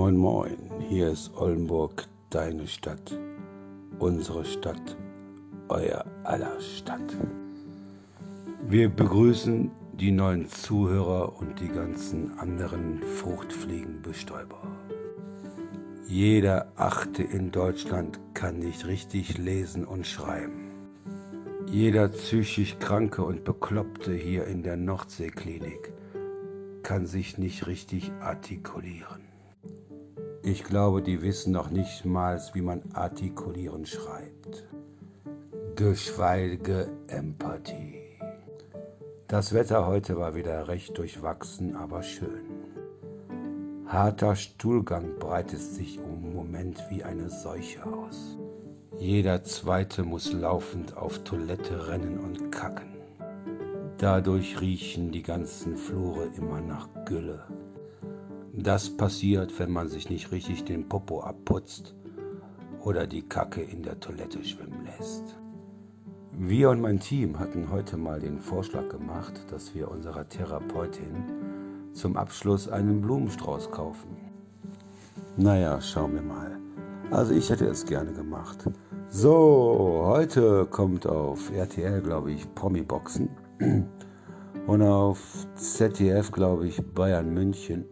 Moin, moin, hier ist Oldenburg, deine Stadt, unsere Stadt, euer aller Stadt. Wir begrüßen die neuen Zuhörer und die ganzen anderen Fruchtfliegenbestäuber. Jeder Achte in Deutschland kann nicht richtig lesen und schreiben. Jeder psychisch Kranke und Bekloppte hier in der Nordseeklinik kann sich nicht richtig artikulieren. Ich glaube, die wissen noch nicht mal, wie man artikulieren schreibt. Geschweige Empathie. Das Wetter heute war wieder recht durchwachsen, aber schön. Harter Stuhlgang breitet sich im Moment wie eine Seuche aus. Jeder Zweite muss laufend auf Toilette rennen und kacken. Dadurch riechen die ganzen Flure immer nach Gülle. Das passiert, wenn man sich nicht richtig den Popo abputzt oder die Kacke in der Toilette schwimmen lässt. Wir und mein Team hatten heute mal den Vorschlag gemacht, dass wir unserer Therapeutin zum Abschluss einen Blumenstrauß kaufen. Naja, schauen wir mal. Also ich hätte es gerne gemacht. So, heute kommt auf RTL, glaube ich, Promi-Boxen. Und auf ZDF, glaube ich, Bayern München.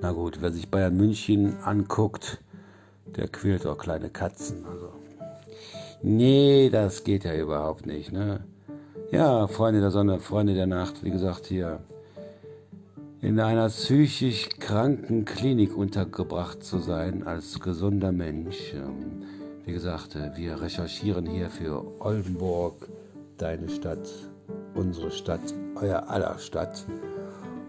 Na gut, wer sich Bayern München anguckt, der quält auch kleine Katzen. Also. Nee, das geht ja überhaupt nicht. Ne? Ja, Freunde der Sonne, Freunde der Nacht, wie gesagt, hier in einer psychisch kranken Klinik untergebracht zu sein als gesunder Mensch. Ähm, wie gesagt, äh, wir recherchieren hier für Oldenburg, deine Stadt, unsere Stadt, euer aller Stadt.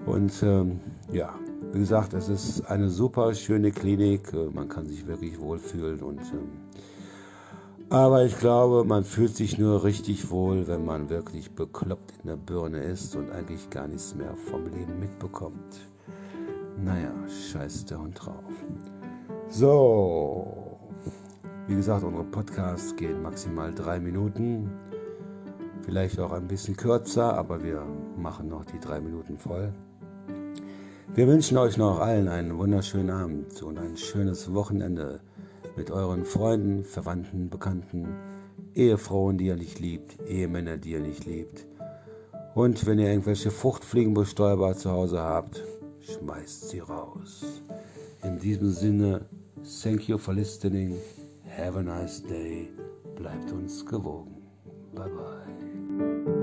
Und ähm, ja, wie gesagt, es ist eine super schöne Klinik. Äh, man kann sich wirklich wohlfühlen und ähm, aber ich glaube, man fühlt sich nur richtig wohl, wenn man wirklich bekloppt in der Birne ist und eigentlich gar nichts mehr vom Leben mitbekommt. Naja, scheiß der Hund drauf. So, wie gesagt, unsere Podcasts gehen maximal drei Minuten. Vielleicht auch ein bisschen kürzer, aber wir machen noch die drei Minuten voll. Wir wünschen euch noch allen einen wunderschönen Abend und ein schönes Wochenende mit euren Freunden, Verwandten, Bekannten, Ehefrauen, die ihr nicht liebt, Ehemänner, die ihr nicht liebt. Und wenn ihr irgendwelche Fruchtfliegenbestäuber zu Hause habt, schmeißt sie raus. In diesem Sinne, thank you for listening. Have a nice day. Bleibt uns gewogen. Bye bye.